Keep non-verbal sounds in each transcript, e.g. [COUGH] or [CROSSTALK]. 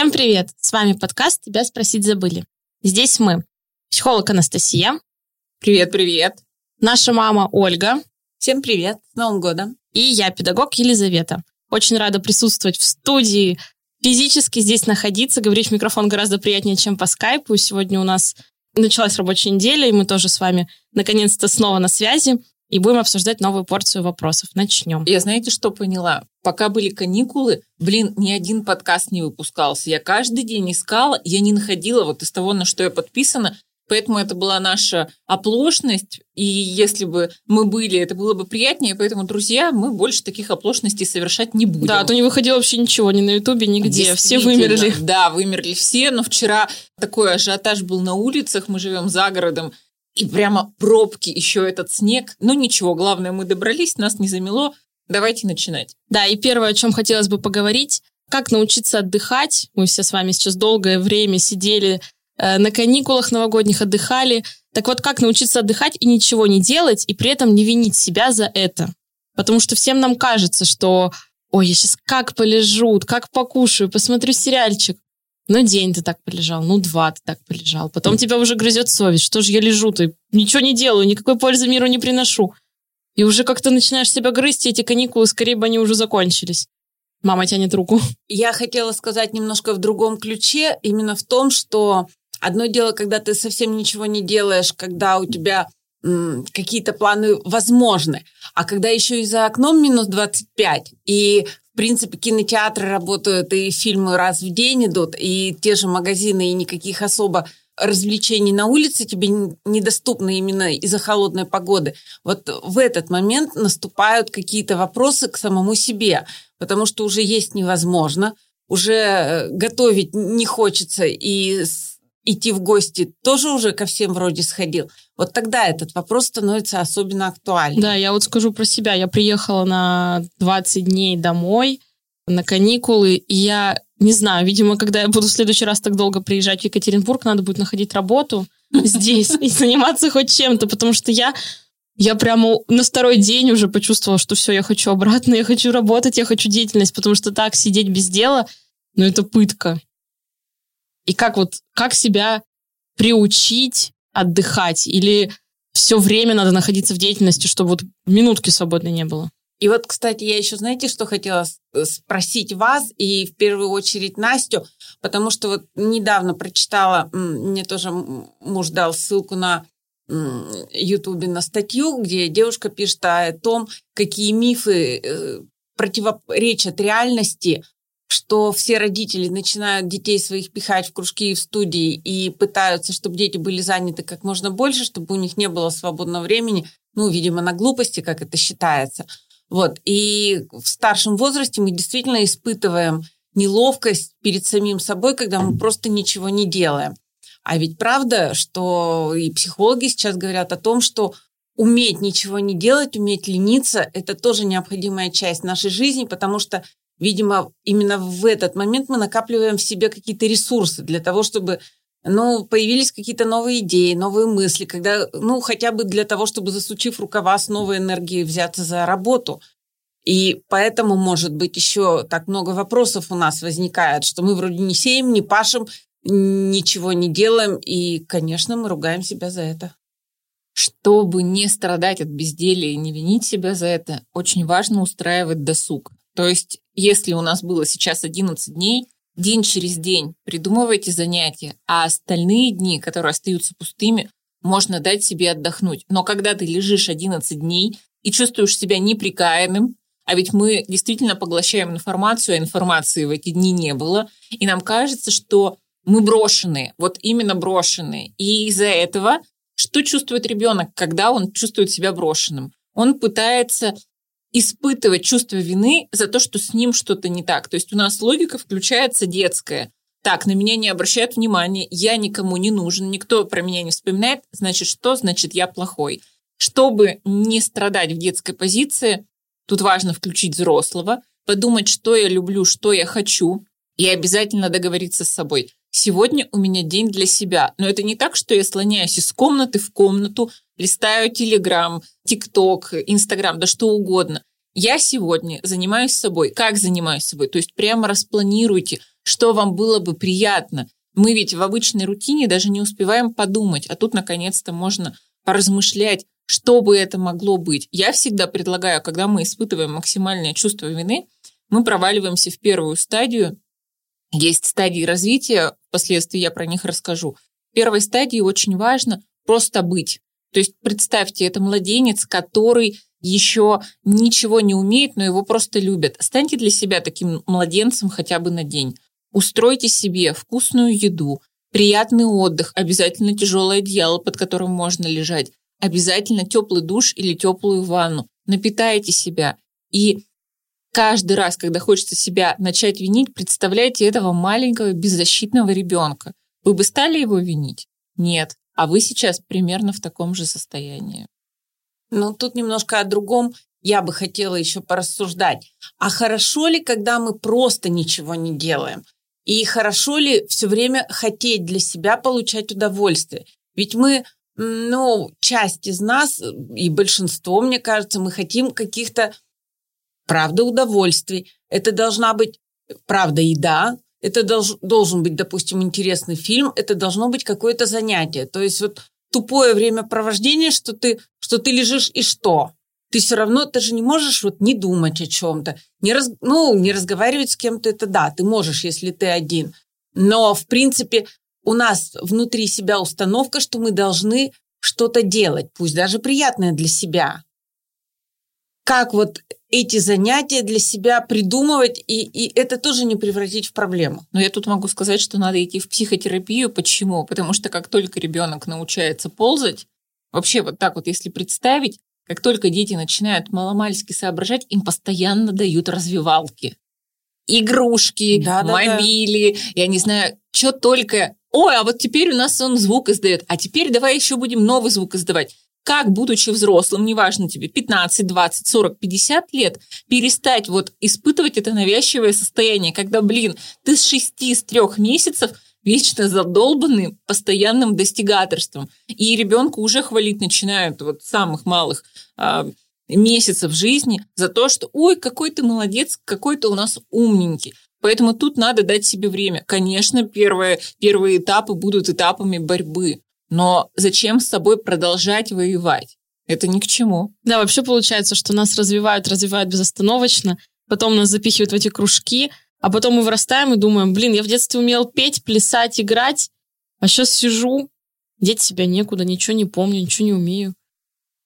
Всем привет! С вами подкаст «Тебя спросить забыли». Здесь мы, психолог Анастасия. Привет-привет. Наша мама Ольга. Всем привет, с Новым годом. И я, педагог Елизавета. Очень рада присутствовать в студии, физически здесь находиться, говорить в микрофон гораздо приятнее, чем по скайпу. Сегодня у нас началась рабочая неделя, и мы тоже с вами наконец-то снова на связи и будем обсуждать новую порцию вопросов. Начнем. Я знаете, что поняла? Пока были каникулы, блин, ни один подкаст не выпускался. Я каждый день искала, я не находила вот из того, на что я подписана. Поэтому это была наша оплошность, и если бы мы были, это было бы приятнее. Поэтому, друзья, мы больше таких оплошностей совершать не будем. Да, а то не выходило вообще ничего, ни на Ютубе, нигде. Все вымерли. Да, вымерли все, но вчера такой ажиотаж был на улицах, мы живем за городом, и прямо пробки, еще этот снег. Ну ничего, главное, мы добрались, нас не замело. Давайте начинать. Да, и первое, о чем хотелось бы поговорить, как научиться отдыхать. Мы все с вами сейчас долгое время сидели э, на каникулах новогодних, отдыхали. Так вот, как научиться отдыхать и ничего не делать, и при этом не винить себя за это. Потому что всем нам кажется, что ой, я сейчас как полежу, как покушаю, посмотрю сериальчик. Ну, день ты так полежал, ну, два ты так полежал. Потом тебя уже грызет совесть. Что же я лежу-то? Ничего не делаю, никакой пользы миру не приношу. И уже как-то начинаешь себя грызть, и эти каникулы, скорее бы они уже закончились. Мама тянет руку. Я хотела сказать немножко в другом ключе, именно в том, что одно дело, когда ты совсем ничего не делаешь, когда у тебя какие-то планы возможны. А когда еще и за окном минус 25, и в принципе, кинотеатры работают, и фильмы раз в день идут, и те же магазины, и никаких особо развлечений на улице тебе недоступны именно из-за холодной погоды. Вот в этот момент наступают какие-то вопросы к самому себе, потому что уже есть невозможно, уже э, готовить не хочется, и идти в гости тоже уже ко всем вроде сходил. Вот тогда этот вопрос становится особенно актуальным. Да, я вот скажу про себя. Я приехала на 20 дней домой на каникулы, и я не знаю, видимо, когда я буду в следующий раз так долго приезжать в Екатеринбург, надо будет находить работу [LAUGHS] здесь и заниматься хоть чем-то, потому что я я прямо на второй день уже почувствовала, что все, я хочу обратно, я хочу работать, я хочу деятельность, потому что так сидеть без дела, ну это пытка. И как вот, как себя приучить отдыхать? Или все время надо находиться в деятельности, чтобы вот минутки свободной не было? И вот, кстати, я еще, знаете, что хотела спросить вас и в первую очередь Настю, потому что вот недавно прочитала, мне тоже муж дал ссылку на Ютубе на статью, где девушка пишет о том, какие мифы э, противоречат реальности что все родители начинают детей своих пихать в кружки и в студии и пытаются, чтобы дети были заняты как можно больше, чтобы у них не было свободного времени, ну, видимо, на глупости, как это считается. Вот. И в старшем возрасте мы действительно испытываем неловкость перед самим собой, когда мы просто ничего не делаем. А ведь правда, что и психологи сейчас говорят о том, что уметь ничего не делать, уметь лениться, это тоже необходимая часть нашей жизни, потому что Видимо, именно в этот момент мы накапливаем в себе какие-то ресурсы для того, чтобы ну, появились какие-то новые идеи, новые мысли, когда, ну, хотя бы для того, чтобы, засучив рукава с новой энергией, взяться за работу. И поэтому, может быть, еще так много вопросов у нас возникает, что мы вроде не сеем, не пашем, ничего не делаем, и, конечно, мы ругаем себя за это. Чтобы не страдать от безделия и не винить себя за это, очень важно устраивать досуг. То есть, если у нас было сейчас 11 дней, день через день придумывайте занятия, а остальные дни, которые остаются пустыми, можно дать себе отдохнуть. Но когда ты лежишь 11 дней и чувствуешь себя неприкаянным, а ведь мы действительно поглощаем информацию, а информации в эти дни не было, и нам кажется, что мы брошенные, вот именно брошенные. И из-за этого что чувствует ребенок, когда он чувствует себя брошенным? Он пытается испытывать чувство вины за то, что с ним что-то не так. То есть у нас логика включается детская. Так, на меня не обращают внимания, я никому не нужен, никто про меня не вспоминает, значит что? Значит я плохой. Чтобы не страдать в детской позиции, тут важно включить взрослого, подумать, что я люблю, что я хочу, и обязательно договориться с собой. Сегодня у меня день для себя. Но это не так, что я слоняюсь из комнаты в комнату, листаю Телеграм, ТикТок, Инстаграм, да что угодно. я сегодня занимаюсь собой. Как занимаюсь собой? То есть прямо распланируйте, что вам было бы приятно. Мы ведь в обычной рутине даже не успеваем подумать, а тут наконец-то можно поразмышлять, что бы это могло быть. Я всегда предлагаю, когда мы испытываем максимальное чувство вины, мы проваливаемся в первую стадию. Есть стадии развития, впоследствии я про них расскажу. В первой стадии очень важно просто быть. То есть представьте, это младенец, который еще ничего не умеет, но его просто любят. Станьте для себя таким младенцем хотя бы на день. Устройте себе вкусную еду, приятный отдых, обязательно тяжелое одеяло, под которым можно лежать, обязательно теплый душ или теплую ванну. Напитайте себя. И каждый раз, когда хочется себя начать винить, представляйте этого маленького беззащитного ребенка. Вы бы стали его винить? Нет. А вы сейчас примерно в таком же состоянии. Ну, тут немножко о другом я бы хотела еще порассуждать. А хорошо ли, когда мы просто ничего не делаем? И хорошо ли все время хотеть для себя получать удовольствие? Ведь мы, ну, часть из нас, и большинство, мне кажется, мы хотим каких-то, правда, удовольствий. Это должна быть, правда, еда, это долж, должен быть, допустим, интересный фильм, это должно быть какое-то занятие. То есть вот тупое времяпровождение, что ты, что ты лежишь и что? Ты все равно, ты же не можешь вот не думать о чем-то, не раз, ну, не разговаривать с кем-то, это да, ты можешь, если ты один. Но, в принципе, у нас внутри себя установка, что мы должны что-то делать, пусть даже приятное для себя. Как вот эти занятия для себя придумывать, и, и это тоже не превратить в проблему. Но я тут могу сказать, что надо идти в психотерапию. Почему? Потому что как только ребенок научается ползать, вообще вот так вот, если представить, как только дети начинают маломальски соображать, им постоянно дают развивалки. Игрушки, да, да, мобили, да. я не знаю, что только. Ой, а вот теперь у нас он звук издает, а теперь давай еще будем новый звук издавать как, будучи взрослым, неважно тебе, 15, 20, 40, 50 лет, перестать вот испытывать это навязчивое состояние, когда, блин, ты с 6, с 3 месяцев вечно задолбанный постоянным достигаторством. И ребенку уже хвалить начинают вот самых малых а, месяцев жизни за то, что ой, какой ты молодец, какой ты у нас умненький. Поэтому тут надо дать себе время. Конечно, первые, первые этапы будут этапами борьбы. Но зачем с собой продолжать воевать? Это ни к чему. Да, вообще получается, что нас развивают, развивают безостановочно, потом нас запихивают в эти кружки, а потом мы вырастаем и думаем, блин, я в детстве умел петь, плясать, играть, а сейчас сижу, деть себя некуда, ничего не помню, ничего не умею.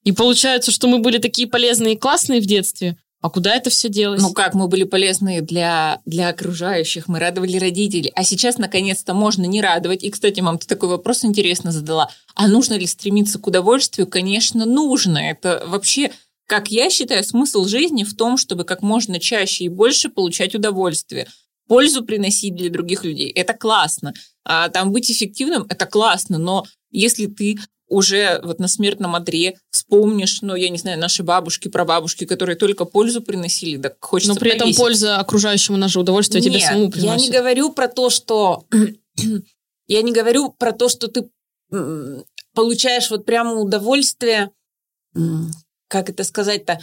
И получается, что мы были такие полезные и классные в детстве, а куда это все делось? Ну как, мы были полезны для, для окружающих, мы радовали родителей. А сейчас, наконец-то, можно не радовать. И, кстати, мам, ты такой вопрос интересно задала. А нужно ли стремиться к удовольствию? Конечно, нужно. Это вообще, как я считаю, смысл жизни в том, чтобы как можно чаще и больше получать удовольствие. Пользу приносить для других людей. Это классно. А там быть эффективным – это классно. Но если ты уже вот на смертном одре вспомнишь, ну, я не знаю, наши бабушки, прабабушки, которые только пользу приносили, так хочется Но при этом польза окружающему наше удовольствие Нет, тебе самому приносит. я не говорю про то, что... [CLEARS THROAT] я не говорю про то, что ты получаешь вот прямо удовольствие, как это сказать-то,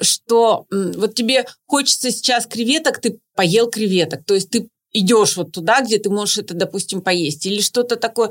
что вот тебе хочется сейчас креветок, ты поел креветок, то есть ты идешь вот туда, где ты можешь это, допустим, поесть, или что-то такое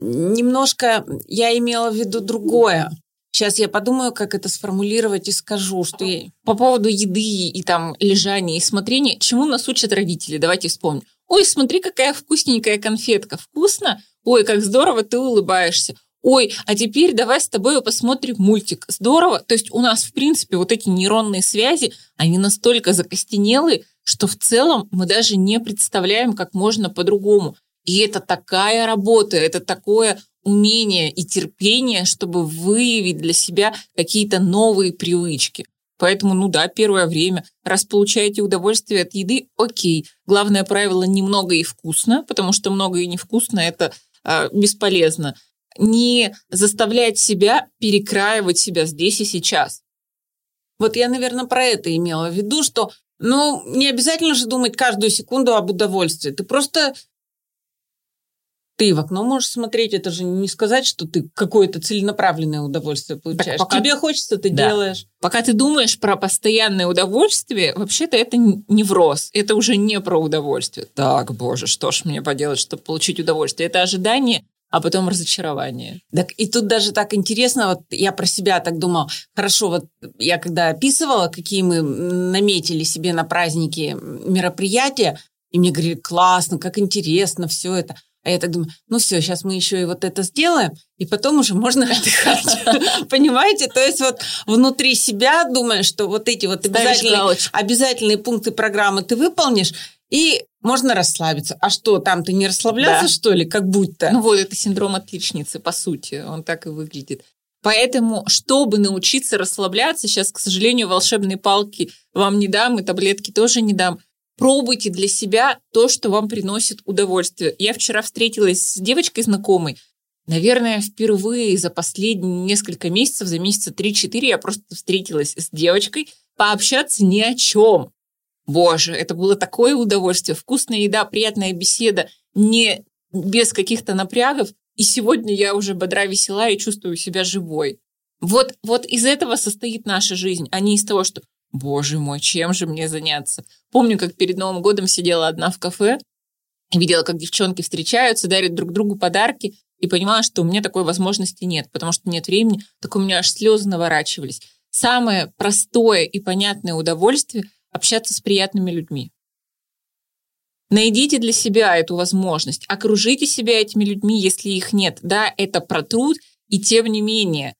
немножко я имела в виду другое. Сейчас я подумаю, как это сформулировать и скажу, что я... По поводу еды и там лежания и смотрения, чему нас учат родители? Давайте вспомним. Ой, смотри, какая вкусненькая конфетка. Вкусно? Ой, как здорово ты улыбаешься. Ой, а теперь давай с тобой посмотрим мультик. Здорово. То есть у нас, в принципе, вот эти нейронные связи, они настолько закостенелые, что в целом мы даже не представляем, как можно по-другому. И это такая работа, это такое умение и терпение, чтобы выявить для себя какие-то новые привычки. Поэтому, ну да, первое время, раз получаете удовольствие от еды, окей. Главное правило немного и вкусно, потому что много и невкусно это э, бесполезно. Не заставлять себя перекраивать себя здесь и сейчас. Вот я, наверное, про это имела в виду, что ну, не обязательно же думать каждую секунду об удовольствии. Ты просто ты в окно можешь смотреть, это же не сказать, что ты какое-то целенаправленное удовольствие получаешь. пока... Тебе хочется, ты да. делаешь. Пока ты думаешь про постоянное удовольствие, вообще-то это невроз, это уже не про удовольствие. Так, боже, что ж мне поделать, чтобы получить удовольствие? Это ожидание, а потом разочарование. Так и тут даже так интересно, вот я про себя так думала, хорошо, вот я когда описывала, какие мы наметили себе на праздники мероприятия, и мне говорили, классно, как интересно все это – а я так думаю, ну все, сейчас мы еще и вот это сделаем, и потом уже можно отдыхать. [LAUGHS] Понимаете? То есть вот внутри себя думаешь, что вот эти вот обязательные, обязательные пункты программы ты выполнишь, и можно расслабиться. А что, там ты не расслаблялся, да. что ли, как будто? Ну вот, это синдром отличницы, по сути, он так и выглядит. Поэтому, чтобы научиться расслабляться, сейчас, к сожалению, волшебные палки вам не дам, и таблетки тоже не дам пробуйте для себя то, что вам приносит удовольствие. Я вчера встретилась с девочкой знакомой, наверное, впервые за последние несколько месяцев, за месяца 3-4 я просто встретилась с девочкой, пообщаться ни о чем. Боже, это было такое удовольствие. Вкусная еда, приятная беседа, не без каких-то напрягов. И сегодня я уже бодра, весела и чувствую себя живой. Вот, вот из этого состоит наша жизнь, а не из того, что Боже мой, чем же мне заняться? Помню, как перед Новым годом сидела одна в кафе, видела, как девчонки встречаются, дарят друг другу подарки, и понимала, что у меня такой возможности нет, потому что нет времени, так у меня аж слезы наворачивались. Самое простое и понятное удовольствие – общаться с приятными людьми. Найдите для себя эту возможность, окружите себя этими людьми, если их нет. Да, это про труд, и тем не менее,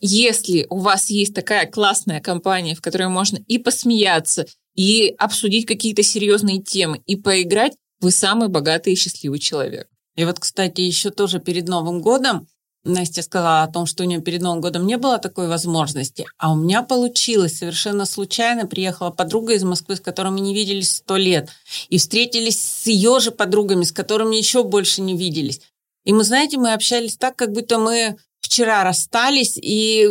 если у вас есть такая классная компания, в которой можно и посмеяться, и обсудить какие-то серьезные темы, и поиграть, вы самый богатый и счастливый человек. И вот, кстати, еще тоже перед Новым годом Настя сказала о том, что у нее перед Новым годом не было такой возможности, а у меня получилось совершенно случайно. Приехала подруга из Москвы, с которой мы не виделись сто лет, и встретились с ее же подругами, с которыми еще больше не виделись. И мы, знаете, мы общались так, как будто мы вчера расстались, и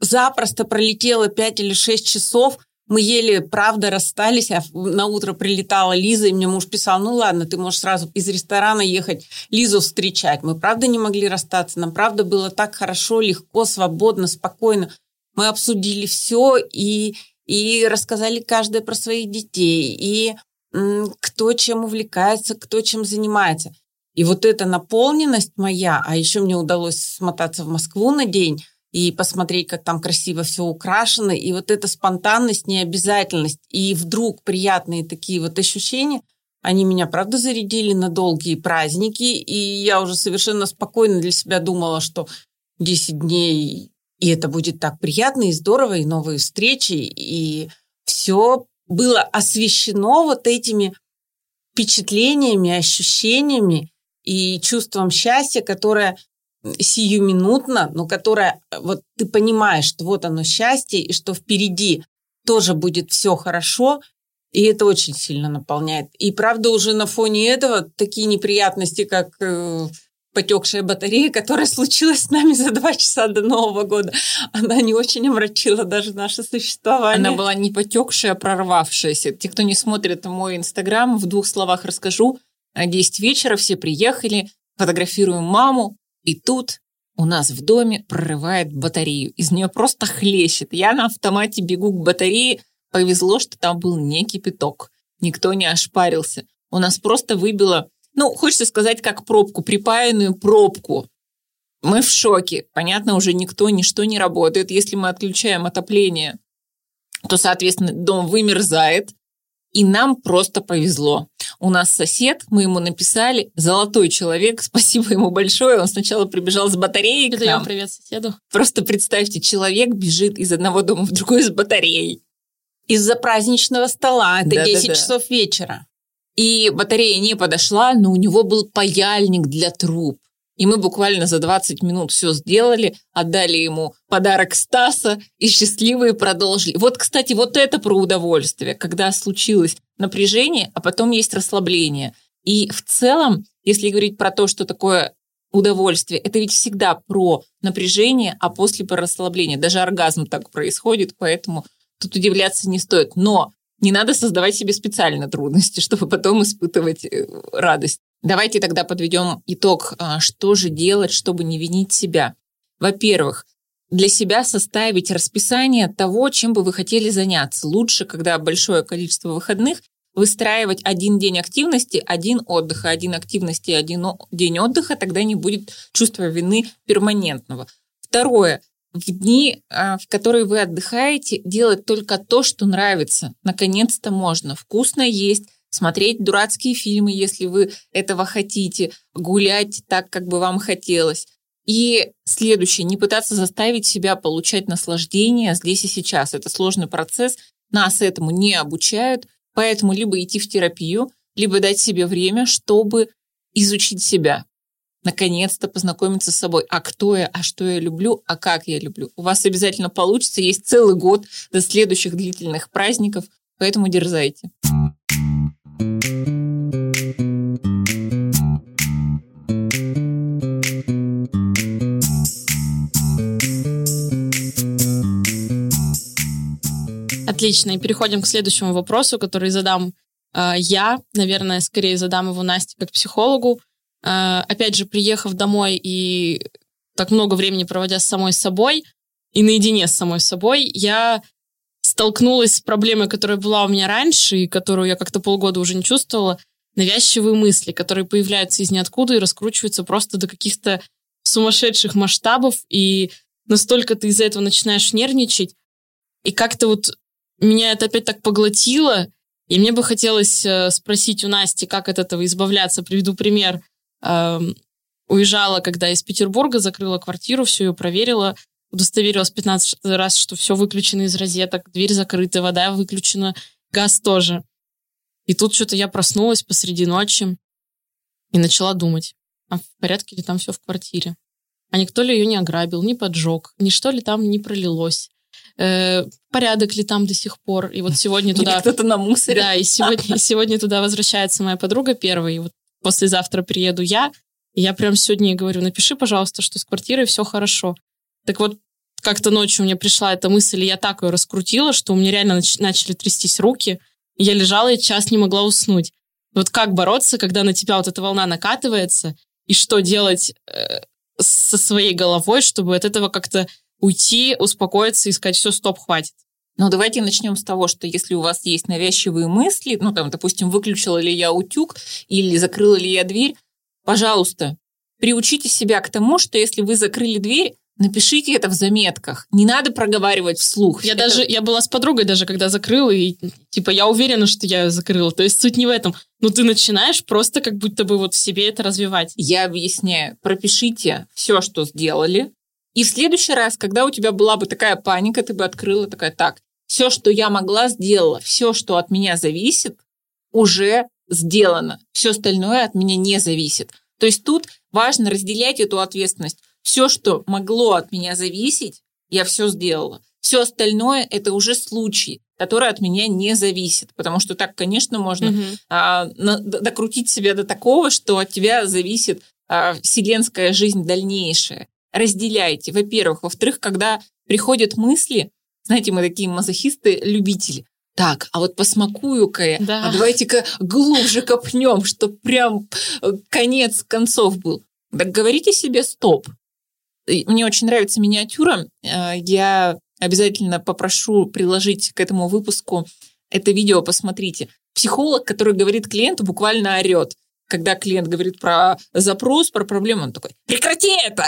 запросто пролетело 5 или 6 часов. Мы еле, правда, расстались, а на утро прилетала Лиза, и мне муж писал, ну ладно, ты можешь сразу из ресторана ехать Лизу встречать. Мы правда не могли расстаться, нам правда было так хорошо, легко, свободно, спокойно. Мы обсудили все и, и рассказали каждая про своих детей, и кто чем увлекается, кто чем занимается. И вот эта наполненность моя, а еще мне удалось смотаться в Москву на день и посмотреть, как там красиво все украшено, и вот эта спонтанность, необязательность, и вдруг приятные такие вот ощущения, они меня, правда, зарядили на долгие праздники, и я уже совершенно спокойно для себя думала, что 10 дней, и это будет так приятно и здорово, и новые встречи, и все было освещено вот этими впечатлениями, ощущениями, и чувством счастья, которое сиюминутно, но которое вот ты понимаешь, что вот оно счастье, и что впереди тоже будет все хорошо, и это очень сильно наполняет. И правда уже на фоне этого такие неприятности, как э, потекшая батарея, которая случилась с нами за два часа до Нового года, она не очень омрачила даже наше существование. Она была не потекшая, а прорвавшаяся. Те, кто не смотрит мой инстаграм, в двух словах расскажу – 10 вечера все приехали, фотографируем маму, и тут у нас в доме прорывает батарею. Из нее просто хлещет. Я на автомате бегу к батарее. Повезло, что там был не кипяток. Никто не ошпарился. У нас просто выбило, ну, хочется сказать, как пробку, припаянную пробку. Мы в шоке. Понятно, уже никто, ничто не работает. Если мы отключаем отопление, то, соответственно, дом вымерзает. И нам просто повезло. У нас сосед, мы ему написали, золотой человек, [LAUGHS] спасибо ему большое. Он сначала прибежал с батареей к нам. привет соседу. Просто представьте, человек бежит из одного дома в другой с батареей. Из-за праздничного стола. Это да, 10 да, да. часов вечера. И батарея не подошла, но у него был паяльник для труб. И мы буквально за 20 минут все сделали, отдали ему подарок Стаса и счастливые продолжили. Вот, кстати, вот это про удовольствие, когда случилось напряжение, а потом есть расслабление. И в целом, если говорить про то, что такое удовольствие, это ведь всегда про напряжение, а после про расслабление. Даже оргазм так происходит, поэтому тут удивляться не стоит. Но не надо создавать себе специально трудности, [LAUGHS] чтобы потом испытывать э, радость. Давайте тогда подведем итог, а, что же делать, чтобы не винить себя. Во-первых, для себя составить расписание того, чем бы вы хотели заняться. Лучше, когда большое количество выходных, выстраивать один день активности, один отдыха, один активности, один день отдыха, тогда не будет чувства вины перманентного. Второе. В дни, а, в которые вы отдыхаете, делать только то, что нравится. Наконец-то можно. Вкусно есть, смотреть дурацкие фильмы, если вы этого хотите, гулять так, как бы вам хотелось. И следующее, не пытаться заставить себя получать наслаждение здесь и сейчас. Это сложный процесс, нас этому не обучают, поэтому либо идти в терапию, либо дать себе время, чтобы изучить себя. Наконец-то познакомиться с собой. А кто я, а что я люблю, а как я люблю. У вас обязательно получится. Есть целый год до следующих длительных праздников, поэтому дерзайте. Отлично, и переходим к следующему вопросу, который задам э, я, наверное, скорее задам его Насте как психологу. Э, опять же, приехав домой и так много времени проводя с самой собой и наедине с самой собой, я столкнулась с проблемой, которая была у меня раньше и которую я как-то полгода уже не чувствовала, навязчивые мысли, которые появляются из ниоткуда и раскручиваются просто до каких-то сумасшедших масштабов, и настолько ты из-за этого начинаешь нервничать, и как-то вот меня это опять так поглотило, и мне бы хотелось э, спросить у Насти, как от этого избавляться. Приведу пример. Эм, уезжала, когда из Петербурга, закрыла квартиру, все ее проверила, удостоверилась 15 раз, что все выключено из розеток, дверь закрыта, вода выключена, газ тоже. И тут что-то я проснулась посреди ночи и начала думать, а в порядке ли там все в квартире? А никто ли ее не ограбил, не поджег, ничто ли там не пролилось? Э, порядок ли там до сих пор. И вот сегодня туда... кто-то на мусоре. Да, и сегодня, сегодня туда возвращается моя подруга первая, и вот послезавтра приеду я, и я прям сегодня ей говорю, напиши, пожалуйста, что с квартирой все хорошо. Так вот, как-то ночью мне пришла эта мысль, и я так ее раскрутила, что у меня реально нач- начали трястись руки, и я лежала и час не могла уснуть. Вот как бороться, когда на тебя вот эта волна накатывается, и что делать э, со своей головой, чтобы от этого как-то уйти, успокоиться и сказать, все, стоп, хватит. Ну, давайте начнем с того, что если у вас есть навязчивые мысли, ну, там, допустим, выключила ли я утюг или закрыла ли я дверь, пожалуйста, приучите себя к тому, что если вы закрыли дверь, напишите это в заметках. Не надо проговаривать вслух. Я это... даже, я была с подругой даже, когда закрыла, и, типа, я уверена, что я ее закрыла. То есть суть не в этом. Но ты начинаешь просто как будто бы вот в себе это развивать. Я объясняю. Пропишите все, что сделали, и в следующий раз, когда у тебя была бы такая паника, ты бы открыла такая, так, все, что я могла, сделала, все, что от меня зависит, уже сделано. Все остальное от меня не зависит. То есть тут важно разделять эту ответственность. Все, что могло от меня зависеть, я все сделала. Все остальное это уже случай, который от меня не зависит. Потому что так, конечно, можно угу. а, на, докрутить себя до такого, что от тебя зависит а, вселенская жизнь дальнейшая разделяйте, во-первых. Во-вторых, когда приходят мысли, знаете, мы такие мазохисты-любители, так, а вот посмакую-ка я, да. а давайте-ка глубже копнем, чтобы прям э, конец концов был. Так говорите себе стоп. Мне очень нравится миниатюра. Э, я обязательно попрошу приложить к этому выпуску это видео, посмотрите. Психолог, который говорит клиенту, буквально орет. Когда клиент говорит про запрос, про проблему, он такой, прекрати это!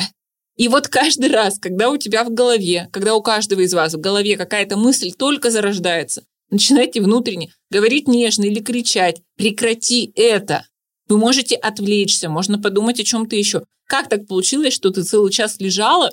И вот каждый раз, когда у тебя в голове, когда у каждого из вас в голове какая-то мысль только зарождается, начинайте внутренне говорить нежно или кричать «прекрати это». Вы можете отвлечься, можно подумать о чем-то еще. Как так получилось, что ты целый час лежала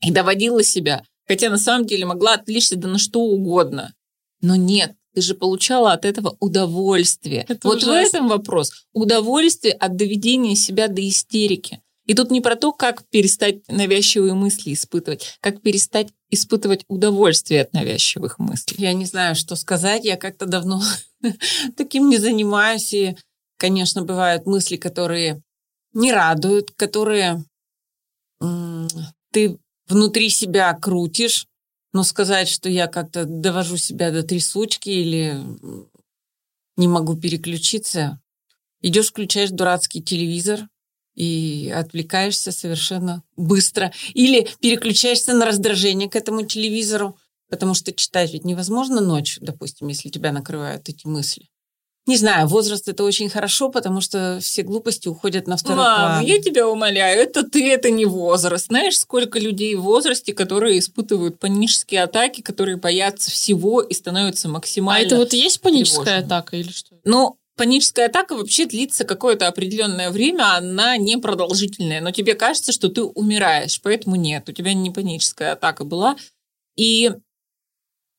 и доводила себя, хотя на самом деле могла отвлечься да на что угодно. Но нет, ты же получала от этого удовольствие. Это вот ужасно. в этом вопрос. Удовольствие от доведения себя до истерики. И тут не про то, как перестать навязчивые мысли испытывать, как перестать испытывать удовольствие от навязчивых мыслей. Я не знаю, что сказать. Я как-то давно [LAUGHS] таким не занимаюсь. И, конечно, бывают мысли, которые не радуют, которые ты внутри себя крутишь, но сказать, что я как-то довожу себя до трясучки или не могу переключиться, идешь, включаешь дурацкий телевизор и отвлекаешься совершенно быстро. Или переключаешься на раздражение к этому телевизору, потому что читать ведь невозможно ночью, допустим, если тебя накрывают эти мысли. Не знаю, возраст это очень хорошо, потому что все глупости уходят на второй Мам, план. я тебя умоляю, это ты, это не возраст. Знаешь, сколько людей в возрасте, которые испытывают панические атаки, которые боятся всего и становятся А максимально... это вот и есть паническая тревожными. атака или что? Ну, паническая атака вообще длится какое-то определенное время, она не продолжительная, но тебе кажется, что ты умираешь, поэтому нет, у тебя не паническая атака была. И,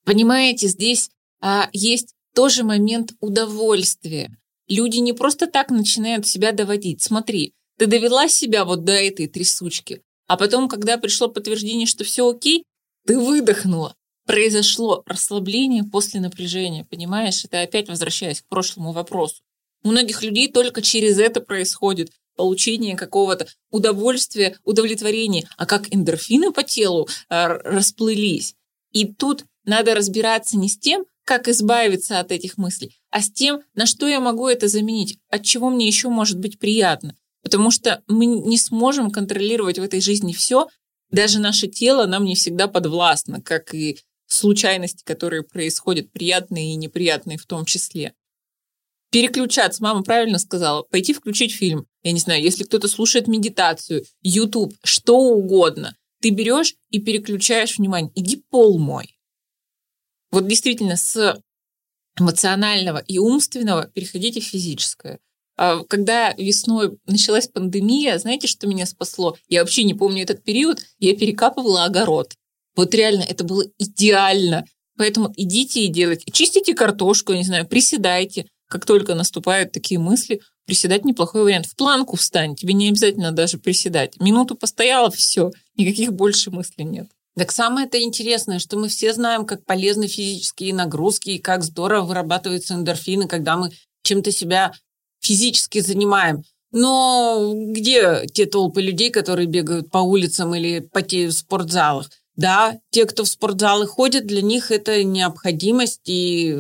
понимаете, здесь а, есть тоже момент удовольствия. Люди не просто так начинают себя доводить. Смотри, ты довела себя вот до этой трясучки, а потом, когда пришло подтверждение, что все окей, ты выдохнула. Произошло расслабление после напряжения, понимаешь? Это опять возвращаясь к прошлому вопросу. У многих людей только через это происходит получение какого-то удовольствия, удовлетворения. А как эндорфины по телу а, расплылись. И тут надо разбираться не с тем, как избавиться от этих мыслей, а с тем, на что я могу это заменить, от чего мне еще может быть приятно. Потому что мы не сможем контролировать в этой жизни все, даже наше тело нам не всегда подвластно, как и случайности, которые происходят, приятные и неприятные в том числе. Переключаться, мама правильно сказала, пойти включить фильм. Я не знаю, если кто-то слушает медитацию, YouTube, что угодно, ты берешь и переключаешь внимание. Иди пол мой. Вот действительно, с эмоционального и умственного переходите в физическое. А Когда весной началась пандемия, знаете, что меня спасло? Я вообще не помню этот период, я перекапывала огород. Вот реально, это было идеально. Поэтому идите и делайте. Чистите картошку, я не знаю, приседайте. Как только наступают такие мысли, приседать неплохой вариант. В планку встань, тебе не обязательно даже приседать. Минуту постояла, все, никаких больше мыслей нет. Так самое это интересное, что мы все знаем, как полезны физические нагрузки и как здорово вырабатываются эндорфины, когда мы чем-то себя физически занимаем. Но где те толпы людей, которые бегают по улицам или потеют в спортзалах? Да, те, кто в спортзалы ходят, для них это необходимость, и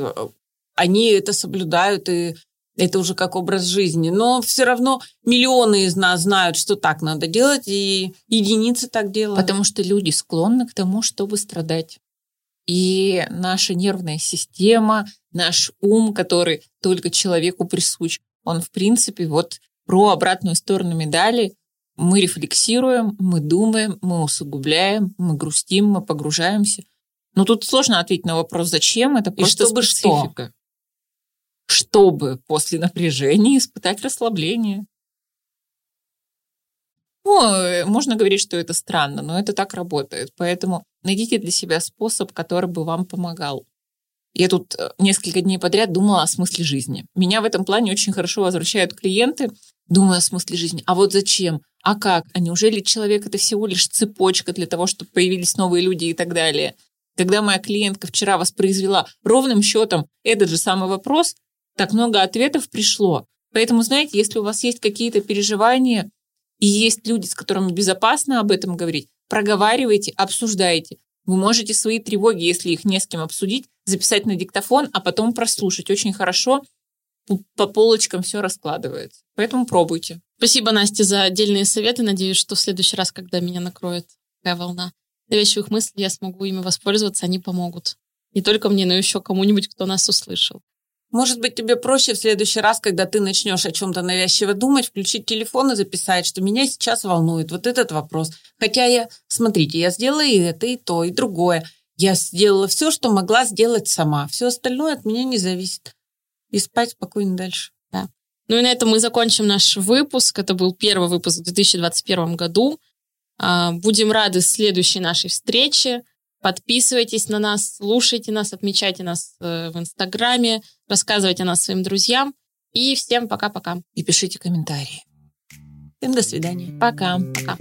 они это соблюдают, и это уже как образ жизни. Но все равно миллионы из нас знают, что так надо делать, и единицы так делают. Потому что люди склонны к тому, чтобы страдать. И наша нервная система, наш ум, который только человеку присущ, он, в принципе, вот про обратную сторону медали. Мы рефлексируем, мы думаем, мы усугубляем, мы грустим, мы погружаемся. Но тут сложно ответить на вопрос, зачем это, просто чтобы специфика. Чтобы после напряжения испытать расслабление. Ну, можно говорить, что это странно, но это так работает. Поэтому найдите для себя способ, который бы вам помогал. Я тут э, несколько дней подряд думала о смысле жизни. Меня в этом плане очень хорошо возвращают клиенты, думая о смысле жизни. А вот зачем? А как? А неужели человек это всего лишь цепочка для того, чтобы появились новые люди и так далее? Когда моя клиентка вчера воспроизвела ровным счетом этот же самый вопрос, так много ответов пришло. Поэтому, знаете, если у вас есть какие-то переживания и есть люди, с которыми безопасно об этом говорить, проговаривайте, обсуждайте. Вы можете свои тревоги, если их не с кем обсудить, записать на диктофон, а потом прослушать. Очень хорошо по полочкам все раскладывается. Поэтому пробуйте. Спасибо, Настя, за отдельные советы. Надеюсь, что в следующий раз, когда меня накроет такая волна навязчивых мыслей, я смогу ими воспользоваться, они помогут. Не только мне, но еще кому-нибудь, кто нас услышал. Может быть, тебе проще в следующий раз, когда ты начнешь о чем-то навязчиво думать, включить телефон и записать, что меня сейчас волнует вот этот вопрос. Хотя я, смотрите, я сделала и это, и то, и другое. Я сделала все, что могла сделать сама. Все остальное от меня не зависит. И спать спокойно дальше. Да. Ну и на этом мы закончим наш выпуск. Это был первый выпуск в 2021 году. Будем рады следующей нашей встрече. Подписывайтесь на нас, слушайте нас, отмечайте нас в Инстаграме, рассказывайте о нас своим друзьям. И всем пока-пока. И пишите комментарии. Всем до свидания. Пока. Пока.